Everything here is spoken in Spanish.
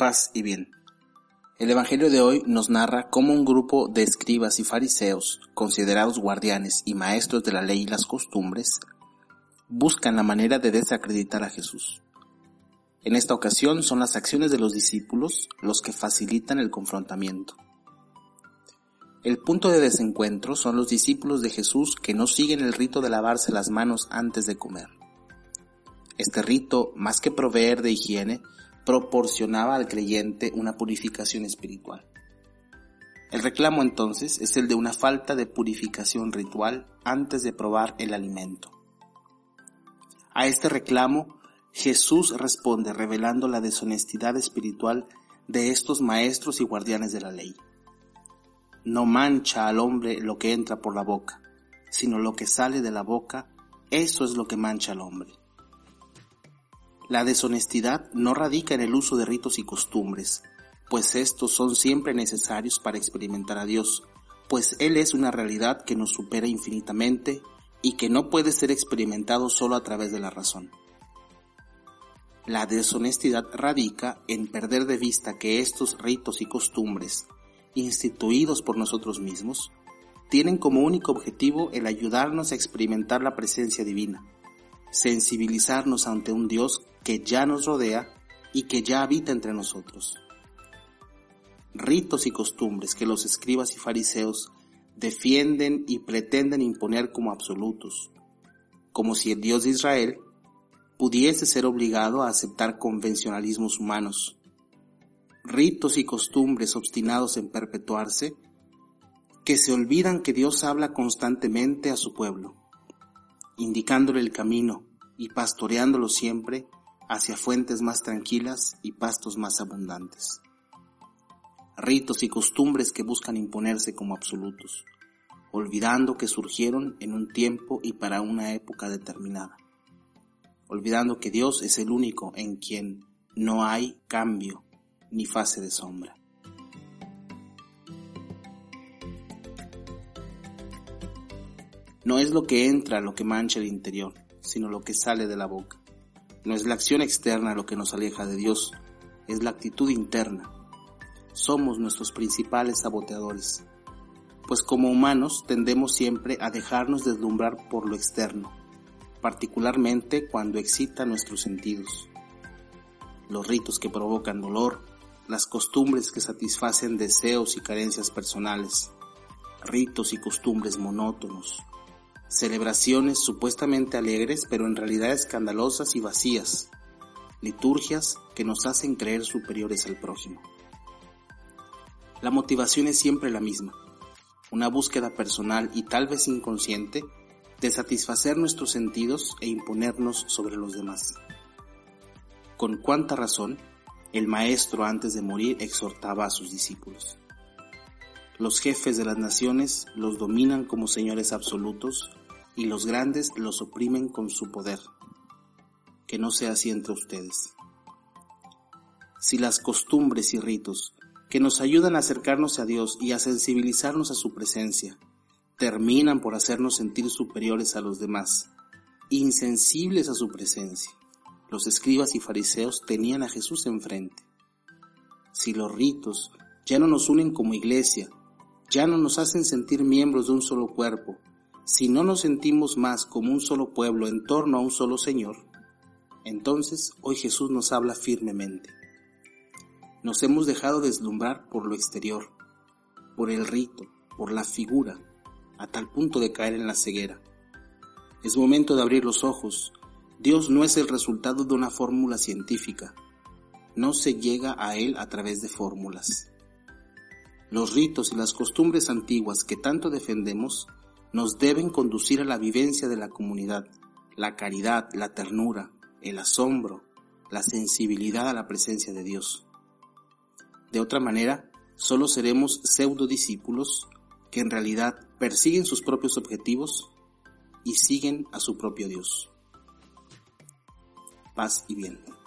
paz y bien. El Evangelio de hoy nos narra cómo un grupo de escribas y fariseos, considerados guardianes y maestros de la ley y las costumbres, buscan la manera de desacreditar a Jesús. En esta ocasión son las acciones de los discípulos los que facilitan el confrontamiento. El punto de desencuentro son los discípulos de Jesús que no siguen el rito de lavarse las manos antes de comer. Este rito, más que proveer de higiene, proporcionaba al creyente una purificación espiritual. El reclamo entonces es el de una falta de purificación ritual antes de probar el alimento. A este reclamo Jesús responde revelando la deshonestidad espiritual de estos maestros y guardianes de la ley. No mancha al hombre lo que entra por la boca, sino lo que sale de la boca, eso es lo que mancha al hombre. La deshonestidad no radica en el uso de ritos y costumbres, pues estos son siempre necesarios para experimentar a Dios, pues Él es una realidad que nos supera infinitamente y que no puede ser experimentado solo a través de la razón. La deshonestidad radica en perder de vista que estos ritos y costumbres, instituidos por nosotros mismos, tienen como único objetivo el ayudarnos a experimentar la presencia divina, sensibilizarnos ante un Dios que ya nos rodea y que ya habita entre nosotros. Ritos y costumbres que los escribas y fariseos defienden y pretenden imponer como absolutos, como si el Dios de Israel pudiese ser obligado a aceptar convencionalismos humanos, ritos y costumbres obstinados en perpetuarse, que se olvidan que Dios habla constantemente a su pueblo, indicándole el camino y pastoreándolo siempre hacia fuentes más tranquilas y pastos más abundantes. Ritos y costumbres que buscan imponerse como absolutos, olvidando que surgieron en un tiempo y para una época determinada, olvidando que Dios es el único en quien no hay cambio ni fase de sombra. No es lo que entra lo que mancha el interior, sino lo que sale de la boca. No es la acción externa lo que nos aleja de Dios, es la actitud interna. Somos nuestros principales saboteadores, pues como humanos tendemos siempre a dejarnos deslumbrar por lo externo, particularmente cuando excita nuestros sentidos. Los ritos que provocan dolor, las costumbres que satisfacen deseos y carencias personales, ritos y costumbres monótonos, celebraciones supuestamente alegres pero en realidad escandalosas y vacías, liturgias que nos hacen creer superiores al prójimo. La motivación es siempre la misma, una búsqueda personal y tal vez inconsciente de satisfacer nuestros sentidos e imponernos sobre los demás. Con cuánta razón el Maestro antes de morir exhortaba a sus discípulos. Los jefes de las naciones los dominan como señores absolutos y los grandes los oprimen con su poder. Que no sea así entre ustedes. Si las costumbres y ritos que nos ayudan a acercarnos a Dios y a sensibilizarnos a su presencia terminan por hacernos sentir superiores a los demás, insensibles a su presencia, los escribas y fariseos tenían a Jesús enfrente. Si los ritos ya no nos unen como iglesia, ya no nos hacen sentir miembros de un solo cuerpo, si no nos sentimos más como un solo pueblo en torno a un solo Señor, entonces hoy Jesús nos habla firmemente. Nos hemos dejado deslumbrar por lo exterior, por el rito, por la figura, a tal punto de caer en la ceguera. Es momento de abrir los ojos. Dios no es el resultado de una fórmula científica. No se llega a Él a través de fórmulas. Los ritos y las costumbres antiguas que tanto defendemos nos deben conducir a la vivencia de la comunidad, la caridad, la ternura, el asombro, la sensibilidad a la presencia de Dios. De otra manera, solo seremos pseudo discípulos que en realidad persiguen sus propios objetivos y siguen a su propio Dios. Paz y bien.